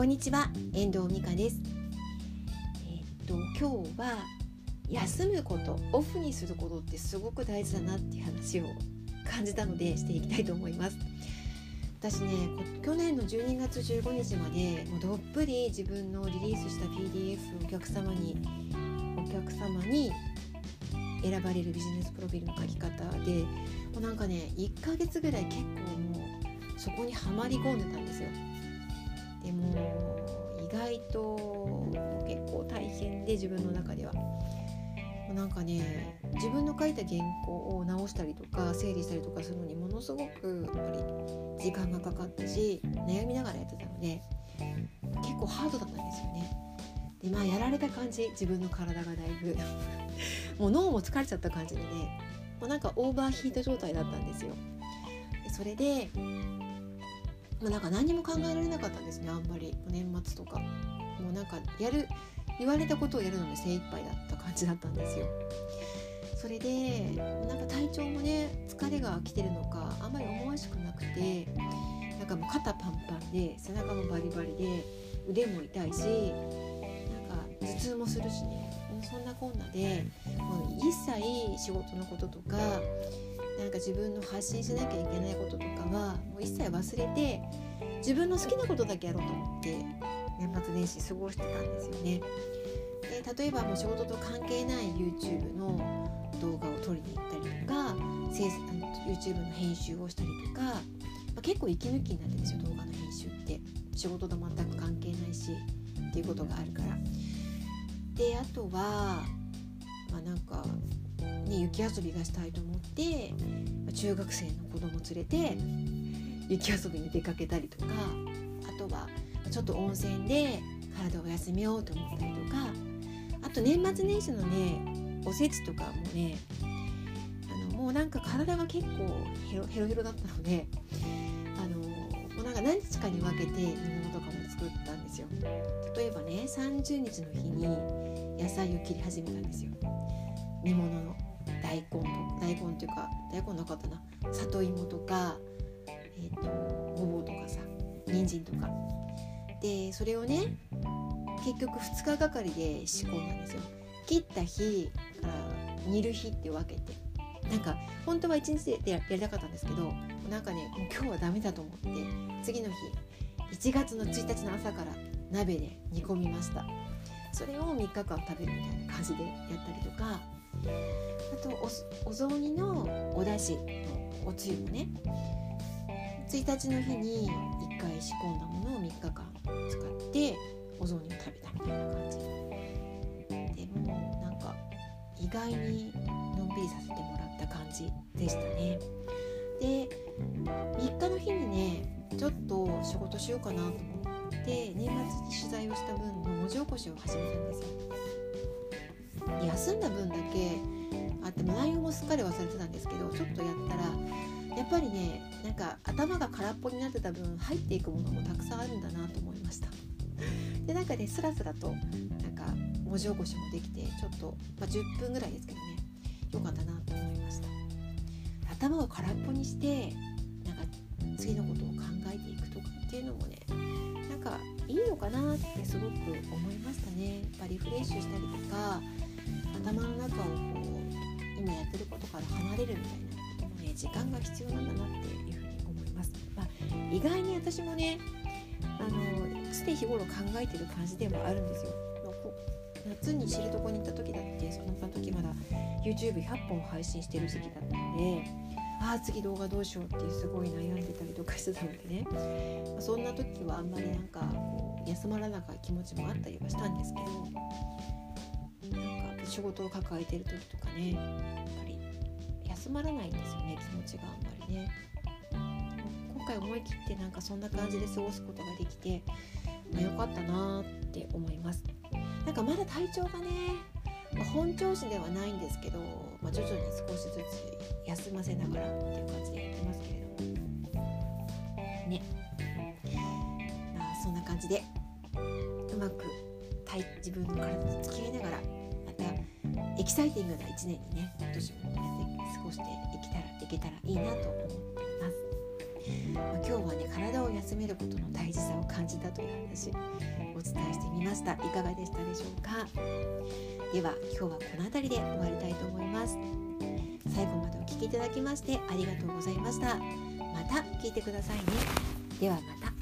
こんにちは遠藤美香です。えっと今日は休むことオフにすることってすごく大事だなっていう話を感じたのでしていきたいと思います。私ね去年の12月15日までもうどっぷり自分のリリースした PDF をお客様にお客様に選ばれるビジネスプロフィールの書き方でもうなんかね1ヶ月ぐらい結構もうそこにはまり込んでたんですよ。でも意外と結構大変で自分の中では。なんかね自分の書いた原稿を直したりとか整理したりとかするのにものすごくやっぱり時間がかかったし悩みながらやってたので結構ハードだったんですよね。でまあやられた感じ自分の体がだいぶ。もう脳も疲れちゃった感じでね。もうなんかオーバーヒート状態だったんですよ。でそれでまあ、なんか何も考えられなかったんですねあんまり。年末とか。もうなんかやる言われたことをやるのに精一杯だった感じだったんですよ。それでなんか体調もね疲れが来てるのかあんまり思わしくなくてなんかもう肩パンパンで背中もバリバリで腕も痛いしなんか頭痛もするしね。そんなこんなでもう一切仕事のこととかなんか自分の発信しなきゃいけないこととか忘れて自分の好きなことだけやろうと思って年末年始過ごしてたんですよね。で例えばもう仕事と関係ない YouTube の動画を撮りに行ったりとか YouTube の編集をしたりとか、まあ、結構息抜きになってるんですよ動画の編集って仕事と全く関係ないしっていうことがあるから。であとはまあなんかね、雪遊びがしたいと思って中学生の子供連れて雪遊びに出かけたりとかあとはちょっと温泉で体を休めようと思ったりとかあと年末年始のねおせちとかもねあのもうなんか体が結構ヘロヘロヘロだったのであのもうなんか何日かに分けて煮物とかも作ったんですよ。例えばね30日の日に野菜を切り始めたんですよ。煮物の大根大根っていうか大根なかったな。里芋とか、えーと、ごぼうとかさ人参とか。でそれをね結局2日がかりで仕込んだんですよ。切った日から煮る日って分けて。なんか本当は1日でやりたかったんですけどなんかねもう今日はダメだと思って次の日1月の1日の朝から鍋で煮込みました。それを3日間食べるみたいな感じでやったりとか。あとお雑煮のお出汁のおつゆもね1日の日に1回仕込んだものを3日間使ってお雑煮を食べたみたいな感じ。でもなんか意外にのんびりさせてもらった感じでしたね。で3日の日にねちょっと仕事しようかなと思って年末に取材をした分の文字起こしを始めたんですよ。休んだ分だけあっても内容もすっかり忘れてたんですけどちょっとやったらやっぱりねなんか頭が空っぽになってた分入っていくものもたくさんあるんだなと思いました。でなんかねスラスラとなんか文字起こしもできてちょっと、まあ、10分ぐらいですけどね。良かったなと思いました。頭を空っぽにしてなんか次のことを考えていくとかっていうのもねなんかいいのかなってすごく思いましたね。やっぱリフレッシュしたりとか頭の中をこう今やってることから離れるみたいな。ね時間が必要なんだなっていうふうに思います。まあ、意外に私もねあの常日頃考えてる感じではあるんですよ。夏に知床に行った時だってその時まだ YouTube100 本配信してる時期だったのでああ次動画どうしようってすごい悩んでたりとかしてたのでね、まあ、そんな時はあんまりなんかこう休まらなかった気持ちもあったりはしたんですけど仕事を抱えてる時とかねまらないんですよね気持ちがあんまりね。今回思い切ってなんかそんな感じで過ごすことができて、まあ、よかったなって思います。なんかまだ体調がね、まあ、本調子ではないんですけど、まあ、徐々に少しずつ休ませながらっていう感じでやってますけれども。ね。まあそんな感じでうまく自分の体と付き合いながらエキサイティングな1年にね今年も過ごしていけたらいけたらいいなと思っています、まあ、今日はね体を休めることの大事さを感じたという話お伝えしてみました。いかがでしたでしょうか？では今日はこの辺りで終わりたいと思います。最後までお聴きいただきましてありがとうございました。また聞いてくださいね。ではまた。